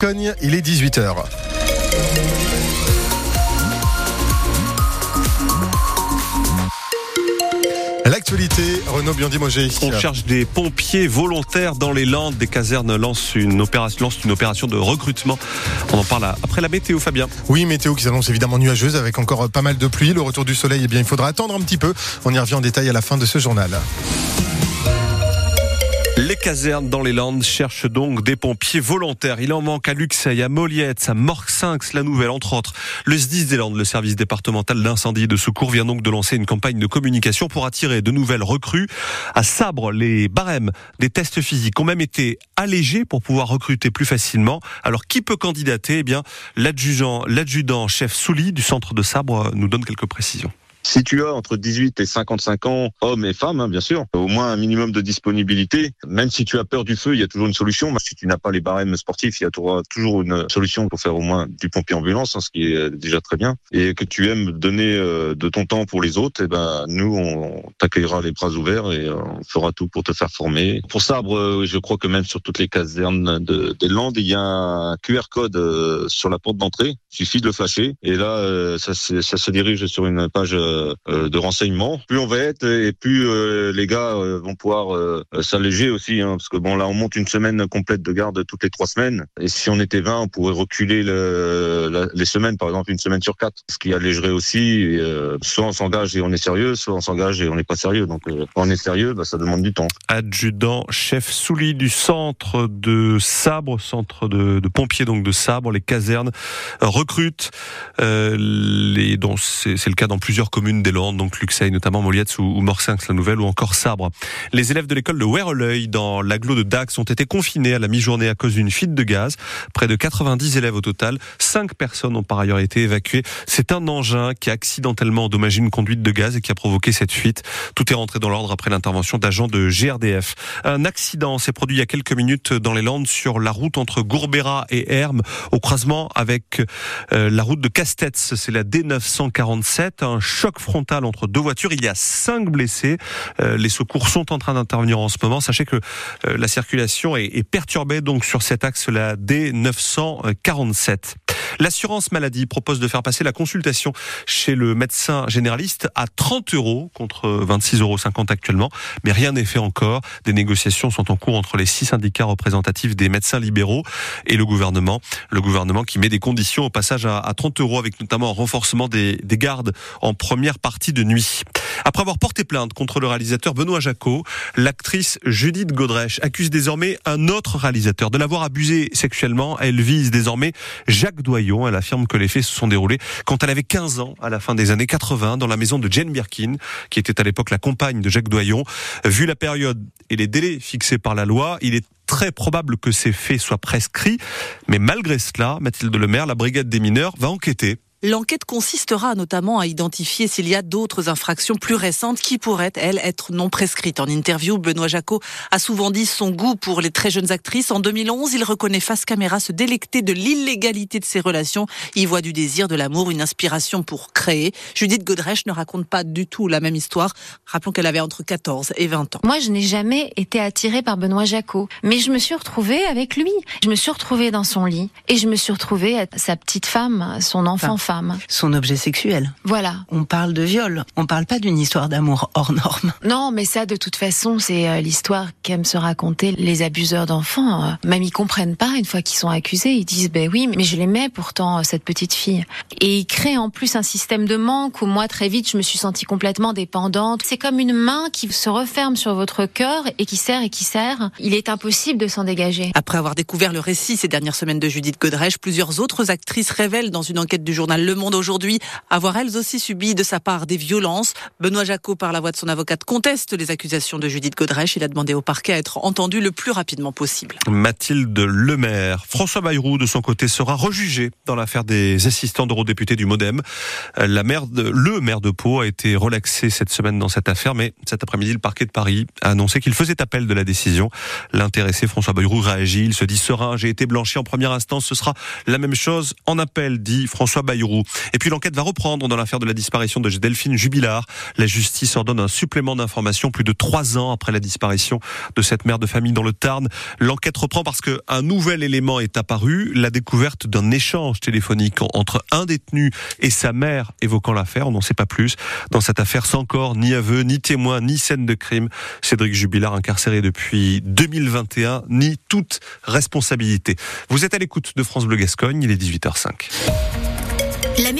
Cogne, il est 18h. L'actualité, Renaud Biondi-Mogé. On cherche des pompiers volontaires dans les Landes. Des casernes lancent une opération, lancent une opération de recrutement. On en parle après la météo, Fabien. Oui, météo qui s'annonce évidemment nuageuse avec encore pas mal de pluie. Le retour du soleil, eh bien, il faudra attendre un petit peu. On y revient en détail à la fin de ce journal. Casernes dans les Landes cherchent donc des pompiers volontaires. Il en manque à Luxeuil, à Moliette, à Morxinx, la Nouvelle, entre autres. Le SDIS des Landes, le service départemental d'incendie et de secours, vient donc de lancer une campagne de communication pour attirer de nouvelles recrues. À Sabre, les barèmes des tests physiques ont même été allégés pour pouvoir recruter plus facilement. Alors, qui peut candidater? Eh bien, l'adjudant, l'adjudant chef Souli du centre de Sabre nous donne quelques précisions. Si tu as entre 18 et 55 ans, hommes et femmes, hein, bien sûr, au moins un minimum de disponibilité. Même si tu as peur du feu, il y a toujours une solution. Si tu n'as pas les barèmes sportifs, il y a toujours une solution pour faire au moins du pompier ambulance, hein, ce qui est déjà très bien. Et que tu aimes donner euh, de ton temps pour les autres, eh ben nous, on t'accueillera les bras ouverts et euh, on fera tout pour te faire former. Pour Sabre, euh, je crois que même sur toutes les casernes de, des Landes, il y a un QR code sur la porte d'entrée. Il suffit de le flasher et là, ça, se dirige sur une page euh, de renseignements. Plus on va être et plus euh, les gars euh, vont pouvoir s'alléger aussi, hein, parce que bon là on monte une semaine complète de garde toutes les trois semaines. Et si on était 20, on pourrait reculer le, les semaines, par exemple une semaine sur quatre, ce qui allégerait aussi. soit on s'engage et on est sérieux, soit on s'engage et on n'est pas sérieux. Donc quand on est sérieux, bah, ça demande du temps. Adjudant chef Souli du centre de Sabre, centre de, pompiers donc de Sabre, les casernes recrutent les dont c'est le cas dans plusieurs des Landes, donc Luxeuil, notamment Moliette ou, ou la Nouvelle, ou encore Sabre. Les élèves de l'école de Weroleuil, dans l'agglo de Dax, ont été confinés à la mi-journée à cause d'une fuite de gaz. Près de 90 élèves au total. Cinq personnes ont par ailleurs été évacuées. C'est un engin qui a accidentellement endommagé une conduite de gaz et qui a provoqué cette fuite. Tout est rentré dans l'ordre après l'intervention d'agents de GRDF. Un accident s'est produit il y a quelques minutes dans les Landes sur la route entre Gourbera et Hermes, au croisement avec euh, la route de Castets. C'est la D947. Un choc frontal entre deux voitures. Il y a cinq blessés. Euh, les secours sont en train d'intervenir en ce moment. Sachez que euh, la circulation est, est perturbée donc sur cet axe la D947. L'assurance maladie propose de faire passer la consultation chez le médecin généraliste à 30 euros contre 26,50 euros actuellement. Mais rien n'est fait encore. Des négociations sont en cours entre les six syndicats représentatifs des médecins libéraux et le gouvernement. Le gouvernement qui met des conditions au passage à 30 euros avec notamment un renforcement des, des gardes en première partie de nuit. Après avoir porté plainte contre le réalisateur Benoît Jacot, l'actrice Judith Godrèche accuse désormais un autre réalisateur de l'avoir abusé sexuellement. Elle vise désormais Jacques Elle affirme que les faits se sont déroulés quand elle avait 15 ans, à la fin des années 80, dans la maison de Jane Birkin, qui était à l'époque la compagne de Jacques Doyon. Vu la période et les délais fixés par la loi, il est très probable que ces faits soient prescrits. Mais malgré cela, Mathilde Lemaire, la brigade des mineurs, va enquêter L'enquête consistera notamment à identifier s'il y a d'autres infractions plus récentes qui pourraient, elles, être non prescrites. En interview, Benoît Jacot a souvent dit son goût pour les très jeunes actrices. En 2011, il reconnaît face caméra se délecter de l'illégalité de ses relations. Il voit du désir, de l'amour, une inspiration pour créer. Judith Godrèche ne raconte pas du tout la même histoire. Rappelons qu'elle avait entre 14 et 20 ans. Moi, je n'ai jamais été attirée par Benoît Jacot, mais je me suis retrouvée avec lui. Je me suis retrouvée dans son lit et je me suis retrouvée à sa petite femme, son enfant son objet sexuel. Voilà. On parle de viol, on parle pas d'une histoire d'amour hors norme. Non, mais ça, de toute façon, c'est euh, l'histoire qu'aiment se raconter les abuseurs d'enfants. Euh, même ils comprennent pas une fois qu'ils sont accusés, ils disent ben oui, mais je l'aimais pourtant euh, cette petite fille. Et ils créent en plus un système de manque où moi très vite je me suis sentie complètement dépendante. C'est comme une main qui se referme sur votre cœur et qui serre et qui serre. Il est impossible de s'en dégager. Après avoir découvert le récit ces dernières semaines de Judith Godrèche, plusieurs autres actrices révèlent dans une enquête du journal le Monde aujourd'hui avoir elles aussi subi de sa part des violences. Benoît Jacot, par la voix de son avocate, conteste les accusations de Judith Godrèche. Il a demandé au parquet à être entendu le plus rapidement possible. Mathilde Lemaire. François Bayrou, de son côté, sera rejugé dans l'affaire des assistants d'eurodéputés du Modem. La maire de, le maire de Pau a été relaxé cette semaine dans cette affaire, mais cet après-midi, le parquet de Paris a annoncé qu'il faisait appel de la décision. L'intéressé François Bayrou réagit. Il se dit serein. J'ai été blanchi en première instance. Ce sera la même chose en appel, dit François Bayrou Et puis l'enquête va reprendre dans l'affaire de la disparition de Delphine Jubilard. La justice ordonne un supplément d'information plus de trois ans après la disparition de cette mère de famille dans le Tarn. L'enquête reprend parce qu'un nouvel élément est apparu, la découverte d'un échange téléphonique entre un détenu et sa mère évoquant l'affaire. On n'en sait pas plus. Dans cette affaire sans corps, ni aveu, ni témoin, ni scène de crime, Cédric Jubilard incarcéré depuis 2021, ni toute responsabilité. Vous êtes à l'écoute de France Bleu Gascogne, il est 18h05. La